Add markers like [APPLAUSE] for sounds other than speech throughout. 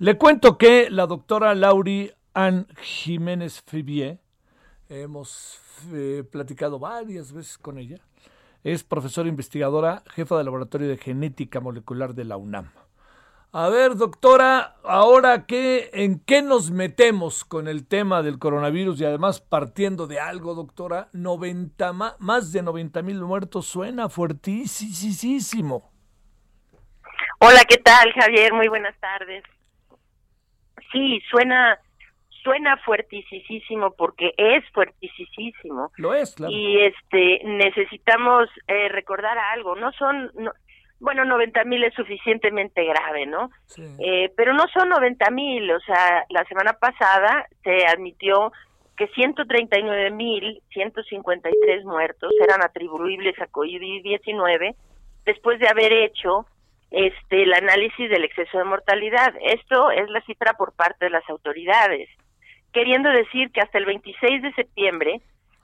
Le cuento que la doctora Lauri Ann Jiménez Fibier, hemos eh, platicado varias veces con ella, es profesora investigadora, jefa del Laboratorio de Genética Molecular de la UNAM. A ver, doctora, ahora qué, ¿en qué nos metemos con el tema del coronavirus y además partiendo de algo, doctora? 90, más de 90 mil muertos suena fuertísimo. Hola, ¿qué tal, Javier? Muy buenas tardes. Sí, suena suena fuertísimo porque es fuertísimo. Lo es, claro. Y este necesitamos eh, recordar algo, no son bueno, 90 mil es suficientemente grave, ¿no? Eh, pero no son 90 mil, o sea, la semana pasada se admitió que 139 mil 153 muertos eran atribuibles a COVID-19 después de haber hecho este el análisis del exceso de mortalidad. Esto es la cifra por parte de las autoridades, queriendo decir que hasta el 26 de septiembre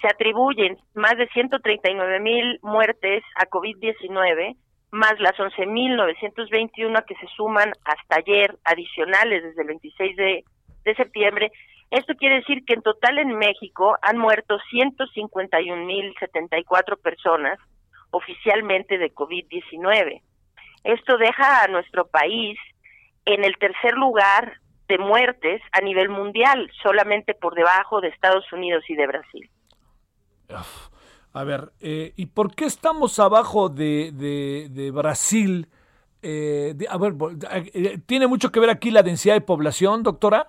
se atribuyen más de 139 mil muertes a COVID-19 más las 11.921 que se suman hasta ayer, adicionales desde el 26 de, de septiembre. Esto quiere decir que en total en México han muerto 151.074 personas oficialmente de COVID-19. Esto deja a nuestro país en el tercer lugar de muertes a nivel mundial, solamente por debajo de Estados Unidos y de Brasil. A ver, eh, ¿y por qué estamos abajo de, de, Brasil? Eh, a ver, eh, ¿tiene mucho que ver aquí la densidad de población, doctora?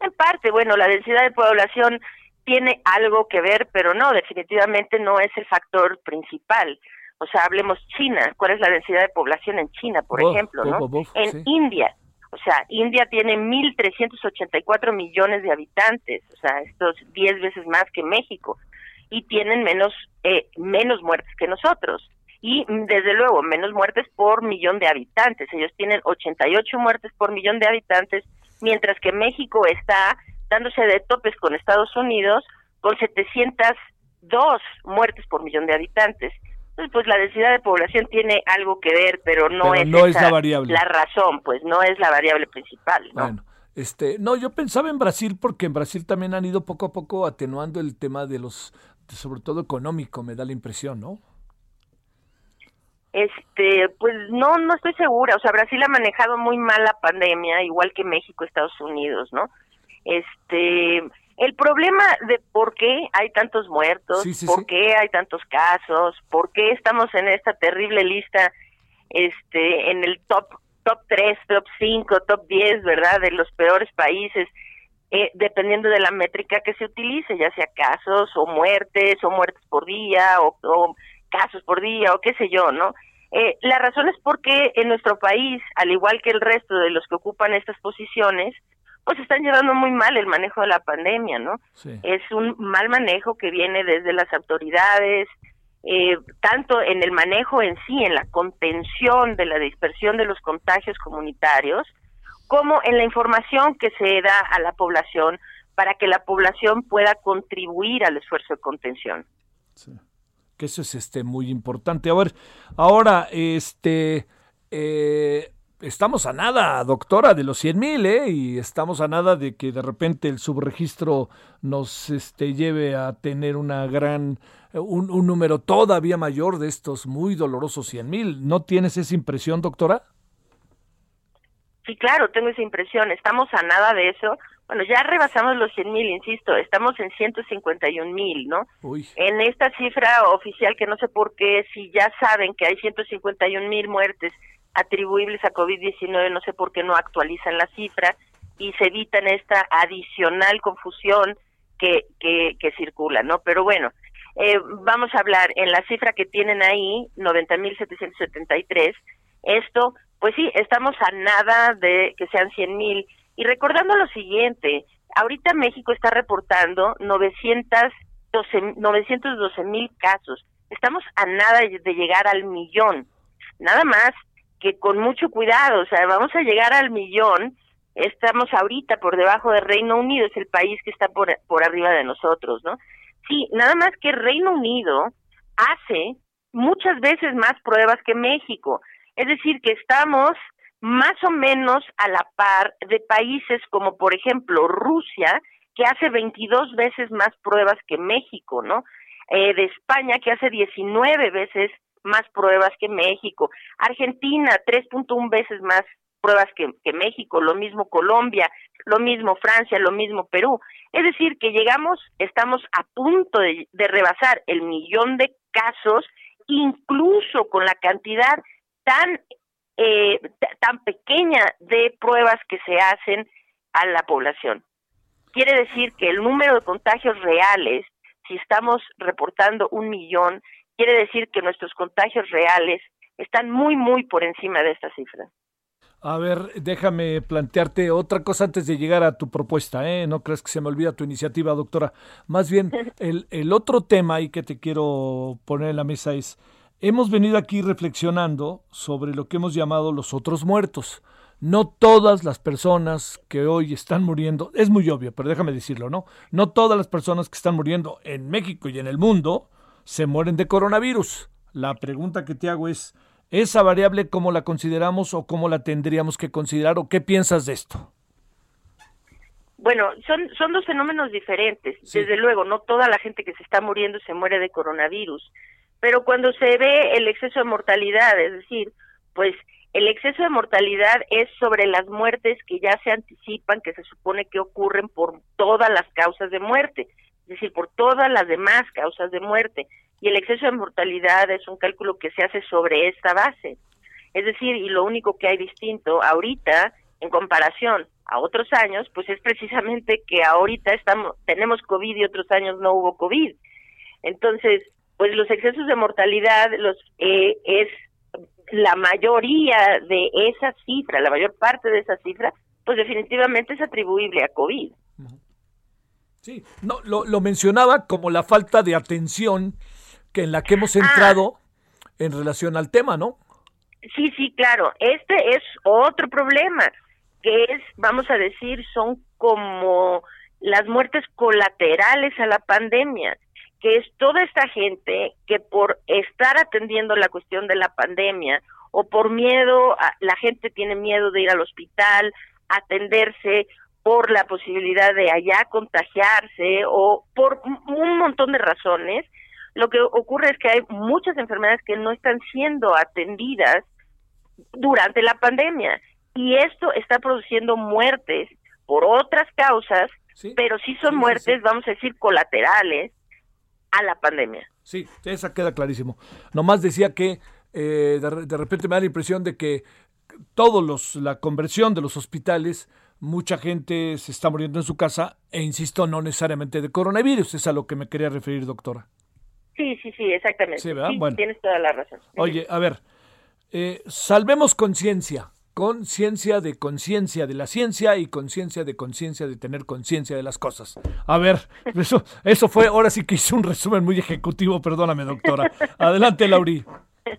En parte, bueno, la densidad de población tiene algo que ver, pero no, definitivamente no es el factor principal. O sea, hablemos China, ¿cuál es la densidad de población en China, por ejemplo, no? en India, o sea, India tiene 1.384 millones de habitantes, o sea, esto es 10 veces más que México y tienen menos, eh, menos muertes que nosotros. Y desde luego, menos muertes por millón de habitantes. Ellos tienen 88 muertes por millón de habitantes, mientras que México está dándose de topes con Estados Unidos con 702 muertes por millón de habitantes. Entonces, pues la densidad de población tiene algo que ver, pero no, es, la, variable. la razón, pues no es la variable principal. Bueno, este, no, yo pensaba en Brasil porque en Brasil también han ido poco a poco atenuando el tema de los sobre todo económico, me da la impresión, ¿no? Este, pues no, no estoy segura. O sea, Brasil ha manejado muy mal la pandemia, igual que México, Estados Unidos, ¿no? Este, el problema de por qué hay tantos muertos, por qué hay tantos casos, por qué estamos en esta terrible lista, este, en el top, top 3, top 5, top 10, ¿verdad? De los peores países eh, dependiendo de la métrica que se utilice, ya sea casos o muertes o muertes por día o, casos por día o qué sé yo, ¿no? Eh, la razón es porque en nuestro país, al igual que el resto de los que ocupan estas posiciones, pues están llevando muy mal el manejo de la pandemia, ¿no? Es un mal manejo que viene desde las autoridades, eh, tanto en el manejo en sí, en la contención de la dispersión de los contagios comunitarios, como en la información que se da a la población para que la población pueda contribuir al esfuerzo de contención. Que eso es este muy importante. A ver, ahora, este, eh, estamos a nada, doctora, de los 100 mil, ¿eh? Y estamos a nada de que de repente el subregistro nos este, lleve a tener una gran, un, un número todavía mayor de estos muy dolorosos 100 mil. ¿No tienes esa impresión, doctora? Sí, claro, tengo esa impresión. Estamos a nada de eso. Bueno, ya rebasamos los 100 mil, insisto, estamos en 151 mil, ¿no? En esta cifra oficial que no sé por qué, si ya saben que hay 151 mil muertes atribuibles a COVID-19, no sé por qué no actualizan la cifra y se evitan esta adicional confusión que, que, circula, ¿no? Pero bueno, eh, vamos a hablar en la cifra que tienen ahí, 90.773, Esto, pues sí, estamos a nada de que sean 100 mil. Y recordando lo siguiente, ahorita México está reportando 912 mil casos. Estamos a nada de llegar al millón. Nada más que con mucho cuidado, o sea, vamos a llegar al millón. Estamos ahorita por debajo de Reino Unido, es el país que está por, por arriba de nosotros, ¿no? Sí, nada más que Reino Unido hace muchas veces más pruebas que México. Es decir, que estamos más o menos a la par de países como, por ejemplo, Rusia, que hace 22 veces más pruebas que México, ¿no? Eh, de España, que hace 19 veces más pruebas que México. Argentina, 3.1 veces más pruebas que, que, México, lo mismo Colombia, lo mismo Francia, lo mismo Perú. Es decir, que llegamos, estamos a punto de, de rebasar el millón de casos, incluso con la cantidad tan, eh, tan pequeña de pruebas que se hacen a la población. Quiere decir que el número de contagios reales, si estamos reportando un millón, quiere decir que nuestros contagios reales están muy, muy por encima de esta cifra. A ver, déjame plantearte otra cosa antes de llegar a tu propuesta, ¿eh? No crees que se me olvida tu iniciativa, doctora. Más bien, [LAUGHS] el, el otro tema ahí que te quiero poner en la mesa es, hemos venido aquí reflexionando sobre lo que hemos llamado los otros muertos. No todas las personas que hoy están muriendo, es muy obvio, pero déjame decirlo, ¿no? No todas las personas que están muriendo en México y en el mundo se mueren de coronavirus. La pregunta que te hago es, ¿esa variable cómo la consideramos o cómo la tendríamos que considerar o qué piensas de esto? Bueno, son, son dos fenómenos diferentes. Desde luego, no toda la gente que se está muriendo se muere de coronavirus, pero cuando se ve el exceso de mortalidad, es decir, pues el exceso de mortalidad es sobre las muertes que ya se anticipan, que se supone que ocurren por todas las causas de muerte es decir, por todas las demás causas de muerte. Y el exceso de mortalidad es un cálculo que se hace sobre esta base. Es decir, y lo único que hay distinto ahorita en comparación a otros años, pues es precisamente que ahorita estamos tenemos COVID y otros años no hubo COVID. Entonces, pues los excesos de mortalidad los eh, es la mayoría de esa cifra, la mayor parte de esa cifra, pues definitivamente es atribuible a COVID. Sí, no, lo, lo, mencionaba como la falta de atención que en la que hemos entrado en relación al tema, ¿no? Sí, sí, claro. Este es otro problema, que es, vamos a decir, son como las muertes colaterales a la pandemia, que es toda esta gente que por estar atendiendo la cuestión de la pandemia o por miedo, la gente tiene miedo de ir al hospital, atenderse por la posibilidad de allá contagiarse o por un montón de razones, lo que ocurre es que hay muchas enfermedades que no están siendo atendidas durante la pandemia y esto está produciendo muertes por otras causas, pero sí son muertes, vamos a decir, colaterales a la pandemia. Sí, esa queda clarísimo. Nomás decía que eh, de, de repente me da la impresión de que todos los, la conversión de los hospitales mucha gente se está muriendo en su casa e insisto, no necesariamente de coronavirus, es a lo que me quería referir, doctora. Sí, sí, sí, exactamente. Sí, ¿verdad? bueno. Tienes toda la razón. Oye, a ver, eh, salvemos conciencia, conciencia de conciencia de la ciencia y conciencia de conciencia de tener conciencia de las cosas. A ver, [LAUGHS] eso, eso fue, ahora sí que hice un resumen muy ejecutivo, perdóname, doctora. Adelante, Lauri. [LAUGHS]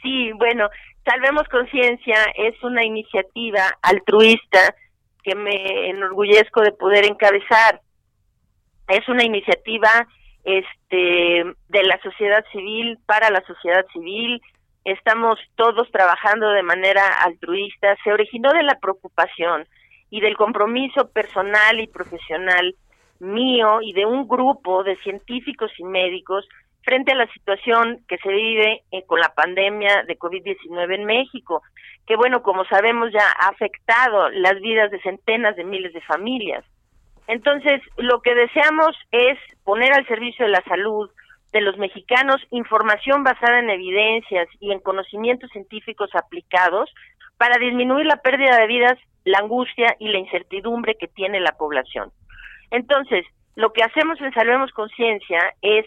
Sí, bueno, Salvemos Conciencia es una iniciativa altruista que me enorgullezco de poder encabezar. Es una iniciativa este de la sociedad civil para la sociedad civil. Estamos todos trabajando de manera altruista. Se originó de la preocupación y del compromiso personal y profesional mío y de un grupo de científicos y médicos frente a la situación que se vive eh, con la pandemia de COVID-19 en México, que bueno, como sabemos ya ha afectado las vidas de centenas de miles de familias. Entonces, lo que deseamos es poner al servicio de la salud de los mexicanos información basada en evidencias y en conocimientos científicos aplicados para disminuir la pérdida de vidas, la angustia y la incertidumbre que tiene la población. Entonces, lo que hacemos en Salvemos Conciencia es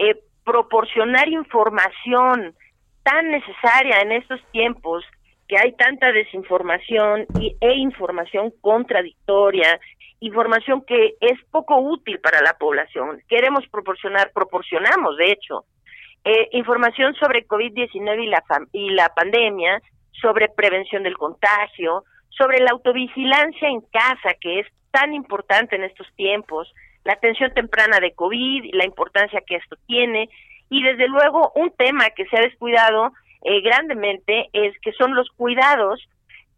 eh, proporcionar información tan necesaria en estos tiempos que hay tanta desinformación y, e información contradictoria, información que es poco útil para la población. Queremos proporcionar, proporcionamos de hecho, eh, información sobre COVID-19 y la, y la pandemia, sobre prevención del contagio, sobre la autovigilancia en casa, que es tan importante en estos tiempos, la atención temprana de COVID la importancia que esto tiene, y desde luego un tema que se ha descuidado eh, grandemente es que son los cuidados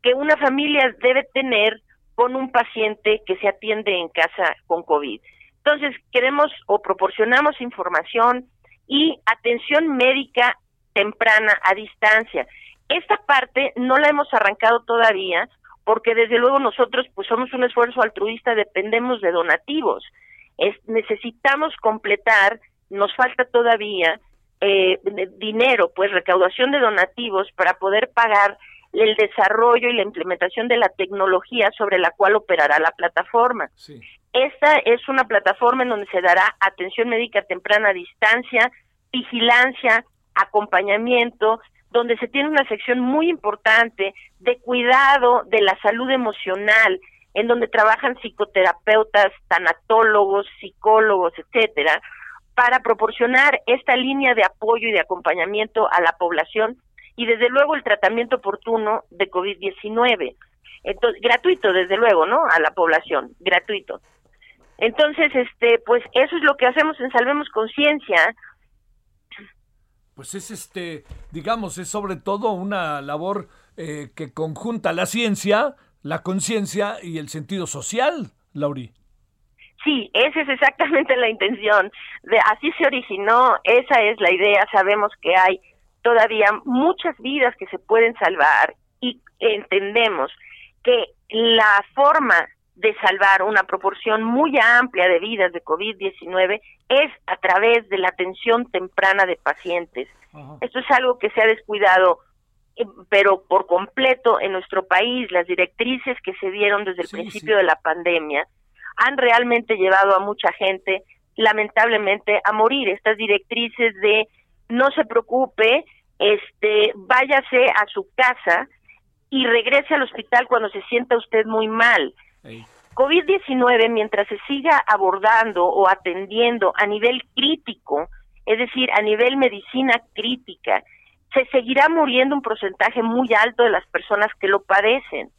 que una familia debe tener con un paciente que se atiende en casa con COVID. Entonces, queremos o proporcionamos información y atención médica temprana a distancia. Esta parte no la hemos arrancado todavía porque desde luego nosotros pues somos un esfuerzo altruista, dependemos de donativos. Es, necesitamos completar, nos falta todavía eh, dinero, pues recaudación de donativos para poder pagar el desarrollo y la implementación de la tecnología sobre la cual operará la plataforma. Esta es una plataforma en donde se dará atención médica temprana a distancia, vigilancia, acompañamiento, donde se tiene una sección muy importante de cuidado de la salud emocional, en donde trabajan psicoterapeutas, tanatólogos, psicólogos, etcétera, para proporcionar esta línea de apoyo y de acompañamiento a la población y desde luego el tratamiento oportuno de COVID-19. Entonces, gratuito desde luego, ¿no? A la población, gratuito. Entonces, este, pues eso es lo que hacemos en Salvemos Conciencia. Pues es este, digamos, es sobre todo una labor eh, que conjunta la ciencia, la conciencia y el sentido social, Lauri. Sí, esa es exactamente la intención. De, así se originó, esa es la idea. Sabemos que hay todavía muchas vidas que se pueden salvar y entendemos que la forma de salvar una proporción muy amplia de vidas de COVID-19 es a través de la atención temprana de pacientes. Esto es algo que se ha descuidado, pero por completo en nuestro país, las directrices que se dieron desde el principio de la pandemia han realmente llevado a mucha gente, lamentablemente, a morir. Estas directrices de no se preocupe, este, váyase a su casa y regrese al hospital cuando se sienta usted muy mal. COVID-19, mientras se siga abordando o atendiendo a nivel crítico, es decir, a nivel medicina crítica, se seguirá muriendo un porcentaje muy alto de las personas que lo padecen.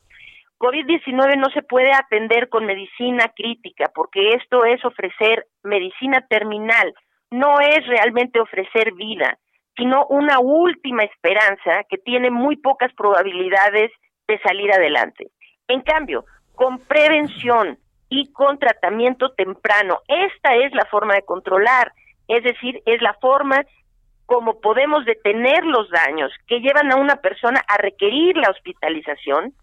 COVID-19 no se puede atender con medicina crítica porque esto es ofrecer medicina terminal, no es realmente ofrecer vida, sino una última esperanza que tiene muy pocas probabilidades de salir adelante. En cambio, con prevención y con tratamiento temprano, esta es la forma de controlar, es decir, es la forma como podemos detener los daños que llevan a una persona a requerir la hospitalización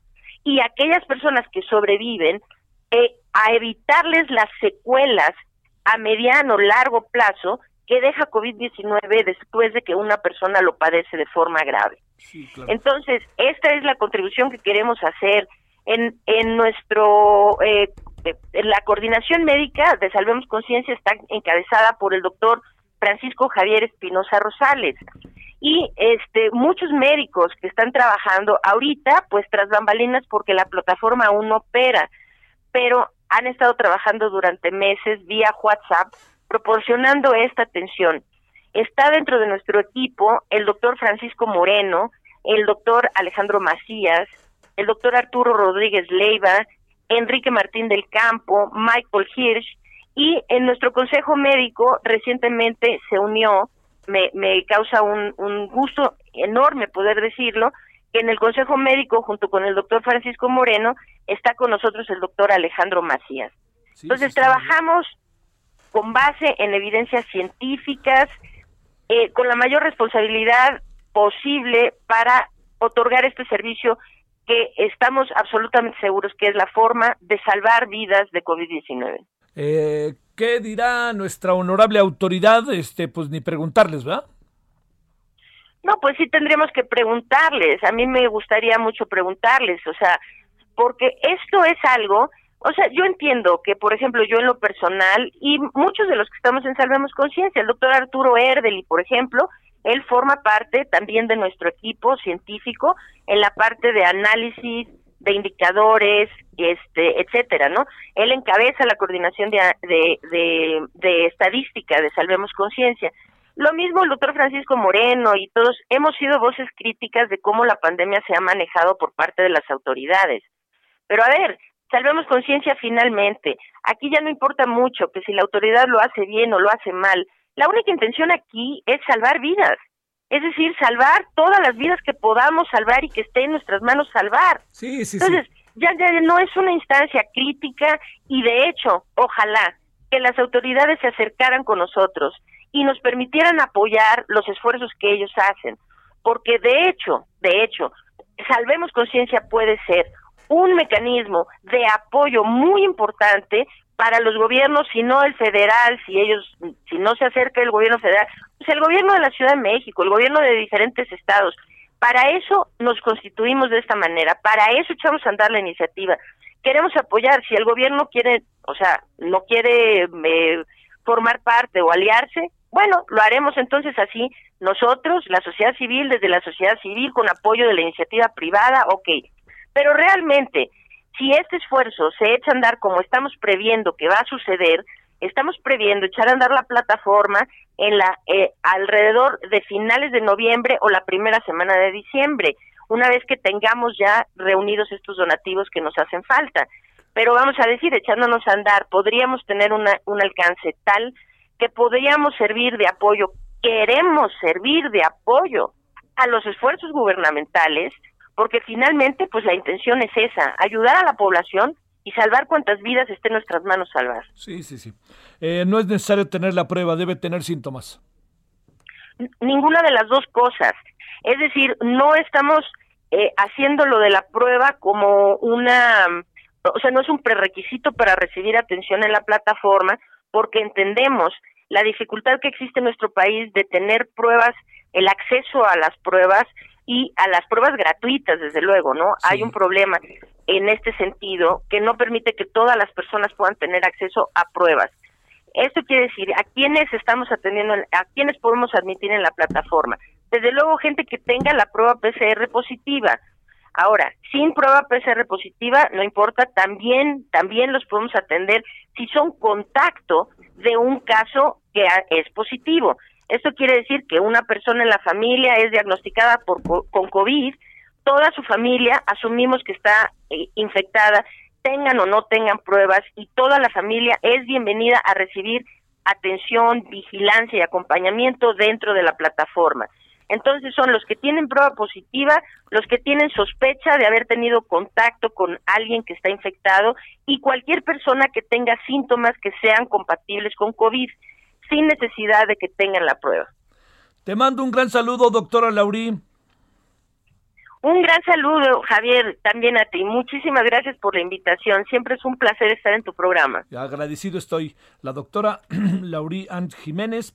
y aquellas personas que sobreviven eh, a evitarles las secuelas a mediano largo plazo que deja COVID-19 después de que una persona lo padece de forma grave. Entonces, esta es la contribución que queremos hacer en, en nuestro... Eh, la coordinación médica de Salvemos Conciencia está encabezada por el doctor Francisco Javier Espinosa Rosales. Y este muchos médicos que están trabajando ahorita pues tras bambalinas porque la plataforma aún no opera. Pero han estado trabajando durante meses vía WhatsApp proporcionando esta atención. Está dentro de nuestro equipo el doctor Francisco Moreno el doctor Alejandro Macías el doctor Arturo Rodríguez Leiva Enrique Martín del Campo Michael Hirsch y en nuestro consejo médico recientemente se unió me, me causa un, un gusto enorme poder decirlo, que en el Consejo Médico, junto con el doctor Francisco Moreno, está con nosotros el doctor Alejandro Macías. Entonces, trabajamos con base en evidencias científicas, eh, con la mayor responsabilidad posible para otorgar este servicio que estamos absolutamente seguros que es la forma de salvar vidas de COVID-19. Eh, ¿Qué dirá nuestra honorable autoridad? Este, pues ni preguntarles, ¿verdad? No, pues sí tendríamos que preguntarles. A mí me gustaría mucho preguntarles, o sea, porque esto es algo, o sea, yo entiendo que, por ejemplo, yo en lo personal y muchos de los que estamos en Salvemos Conciencia, el doctor Arturo Erdeli, por ejemplo, él forma parte también de nuestro equipo científico en la parte de análisis de indicadores, este, etcétera, ¿no? Él encabeza la coordinación de, de, de, estadística de Salvemos Conciencia. Lo mismo el doctor Francisco Moreno y todos hemos sido voces críticas de cómo la pandemia se ha manejado por parte de las autoridades. Pero a ver, salvemos conciencia finalmente. Aquí ya no importa mucho que si la autoridad lo hace bien o lo hace mal. La única intención aquí es salvar vidas. Es decir, salvar todas las vidas que podamos salvar y que esté en nuestras manos salvar. Sí, sí, Entonces, Ya, ya no es una instancia crítica y de hecho, ojalá que las autoridades se acercaran con nosotros y nos permitieran apoyar los esfuerzos que ellos hacen. Porque de hecho, de hecho, Salvemos Conciencia puede ser un mecanismo de apoyo muy importante para los gobiernos, si no el federal, si ellos, si no se acerca el gobierno federal, pues el gobierno de la Ciudad de México, el gobierno de diferentes estados. Para eso nos constituimos de esta manera, para eso echamos a andar la iniciativa. Queremos apoyar, si el gobierno quiere, o sea, no quiere eh, formar parte o aliarse, bueno, lo haremos entonces así, nosotros, la sociedad civil, desde la sociedad civil, con apoyo de la iniciativa privada, ok. Pero realmente, si este esfuerzo se echa a andar como estamos previendo que va a suceder, estamos previendo echar a andar la plataforma en la eh, alrededor de finales de noviembre o la primera semana de diciembre, una vez que tengamos ya reunidos estos donativos que nos hacen falta. Pero vamos a decir, echándonos a andar, podríamos tener una, un alcance tal que podríamos servir de apoyo, queremos servir de apoyo a los esfuerzos gubernamentales porque finalmente pues la intención es esa, ayudar a la población y salvar cuantas vidas esté en nuestras manos salvar. Sí, sí, sí. Eh, no es necesario tener la prueba, debe tener síntomas. ninguna de las dos cosas. Es decir, no estamos eh, haciendo lo de la prueba como una, o sea, no es un prerequisito para recibir atención en la plataforma, porque entendemos la dificultad que existe en nuestro país de tener pruebas, el acceso a las pruebas y a las pruebas gratuitas, desde luego, ¿no? Hay un problema en este sentido que no permite que todas las personas puedan tener acceso a pruebas. Esto quiere decir, ¿a quiénes estamos atendiendo, a quiénes podemos admitir en la plataforma? Desde luego, gente que tenga la prueba PCR positiva. Ahora, sin prueba PCR positiva, no importa, también, también los podemos atender si son contacto de un caso que es positivo. Esto quiere decir que una persona en la familia es diagnosticada por, con COVID, toda su familia asumimos que está eh, infectada, tengan o no tengan pruebas, y toda la familia es bienvenida a recibir atención, vigilancia y acompañamiento dentro de la plataforma. Entonces son los que tienen prueba positiva, los que tienen sospecha de haber tenido contacto con alguien que está infectado y cualquier persona que tenga síntomas que sean compatibles con COVID sin necesidad de que tengan la prueba. Te mando un gran saludo, doctora Laurí. Un gran saludo, Javier, también a ti. Muchísimas gracias por la invitación. Siempre es un placer estar en tu programa. Agradecido estoy. La doctora [CLEARS THROAT] Laurí Ant Jiménez,